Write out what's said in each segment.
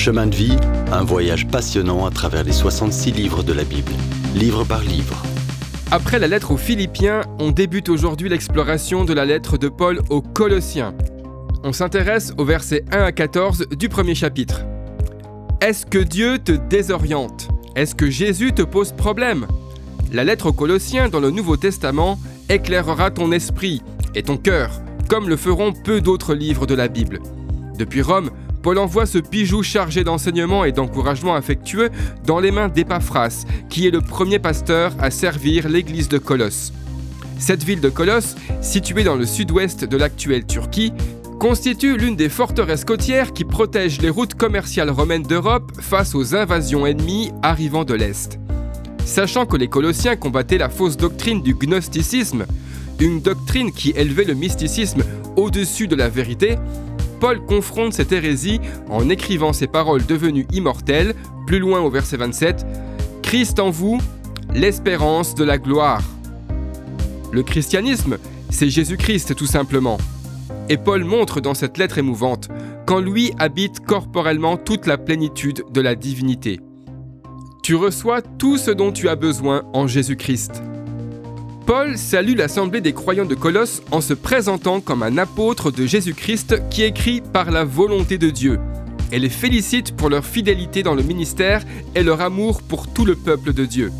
Chemin de vie, un voyage passionnant à travers les 66 livres de la Bible, livre par livre. Après la lettre aux Philippiens, on débute aujourd'hui l'exploration de la lettre de Paul aux Colossiens. On s'intéresse aux versets 1 à 14 du premier chapitre. Est-ce que Dieu te désoriente? Est-ce que Jésus te pose problème? La lettre aux Colossiens dans le Nouveau Testament éclairera ton esprit et ton cœur, comme le feront peu d'autres livres de la Bible. Depuis Rome, Paul envoie ce bijou chargé d'enseignements et d'encouragement affectueux dans les mains d'Épaphras, qui est le premier pasteur à servir l'église de Colosse. Cette ville de Colosse, située dans le sud-ouest de l'actuelle Turquie, constitue l'une des forteresses côtières qui protègent les routes commerciales romaines d'Europe face aux invasions ennemies arrivant de l'Est. Sachant que les Colossiens combattaient la fausse doctrine du gnosticisme, une doctrine qui élevait le mysticisme au-dessus de la vérité, Paul confronte cette hérésie en écrivant ces paroles devenues immortelles, plus loin au verset 27, Christ en vous, l'espérance de la gloire. Le christianisme, c'est Jésus-Christ tout simplement. Et Paul montre dans cette lettre émouvante qu'en lui habite corporellement toute la plénitude de la divinité. Tu reçois tout ce dont tu as besoin en Jésus-Christ. Paul salue l'assemblée des croyants de Colosse en se présentant comme un apôtre de Jésus-Christ qui écrit par la volonté de Dieu et les félicite pour leur fidélité dans le ministère et leur amour pour tout le peuple de Dieu.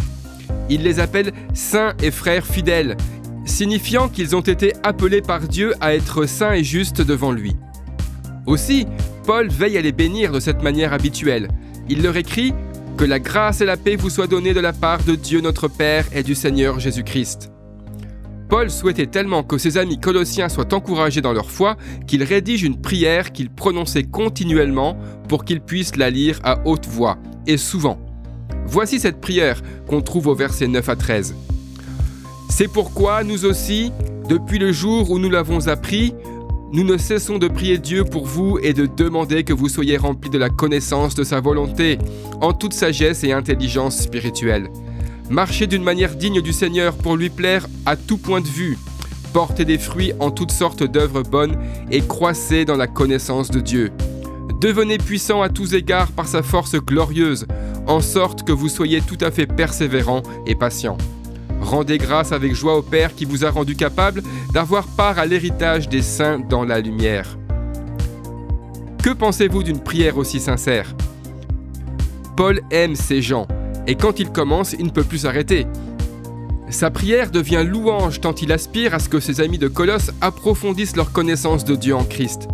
Il les appelle saints et frères fidèles, signifiant qu'ils ont été appelés par Dieu à être saints et justes devant lui. Aussi, Paul veille à les bénir de cette manière habituelle. Il leur écrit Que la grâce et la paix vous soient données de la part de Dieu notre Père et du Seigneur Jésus-Christ. Paul souhaitait tellement que ses amis colossiens soient encouragés dans leur foi qu'il rédige une prière qu'il prononçait continuellement pour qu'ils puissent la lire à haute voix, et souvent. Voici cette prière qu'on trouve au verset 9 à 13. C'est pourquoi nous aussi, depuis le jour où nous l'avons appris, nous ne cessons de prier Dieu pour vous et de demander que vous soyez remplis de la connaissance de sa volonté, en toute sagesse et intelligence spirituelle Marchez d'une manière digne du Seigneur pour lui plaire à tout point de vue. Portez des fruits en toutes sortes d'œuvres bonnes et croissez dans la connaissance de Dieu. Devenez puissant à tous égards par sa force glorieuse, en sorte que vous soyez tout à fait persévérant et patient. Rendez grâce avec joie au Père qui vous a rendu capable d'avoir part à l'héritage des saints dans la lumière. Que pensez-vous d'une prière aussi sincère? Paul aime ces gens et quand il commence, il ne peut plus s'arrêter. Sa prière devient louange tant il aspire à ce que ses amis de Colosse approfondissent leur connaissance de Dieu en Christ.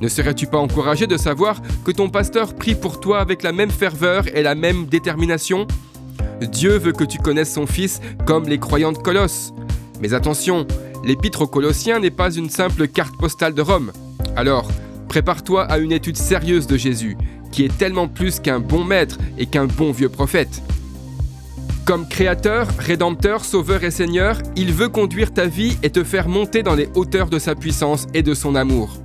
Ne serais-tu pas encouragé de savoir que ton pasteur prie pour toi avec la même ferveur et la même détermination? Dieu veut que tu connaisses son Fils comme les croyants de Colosse. Mais attention, l'épître aux Colossiens n'est pas une simple carte postale de Rome. Alors, prépare-toi à une étude sérieuse de Jésus qui est tellement plus qu'un bon maître et qu'un bon vieux prophète. Comme créateur, rédempteur, sauveur et seigneur, il veut conduire ta vie et te faire monter dans les hauteurs de sa puissance et de son amour.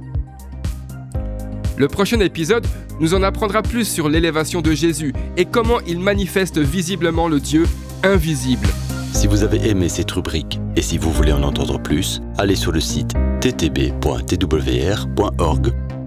Le prochain épisode nous en apprendra plus sur l'élévation de Jésus et comment il manifeste visiblement le Dieu invisible. Si vous avez aimé cette rubrique et si vous voulez en entendre plus, allez sur le site ttb.twr.org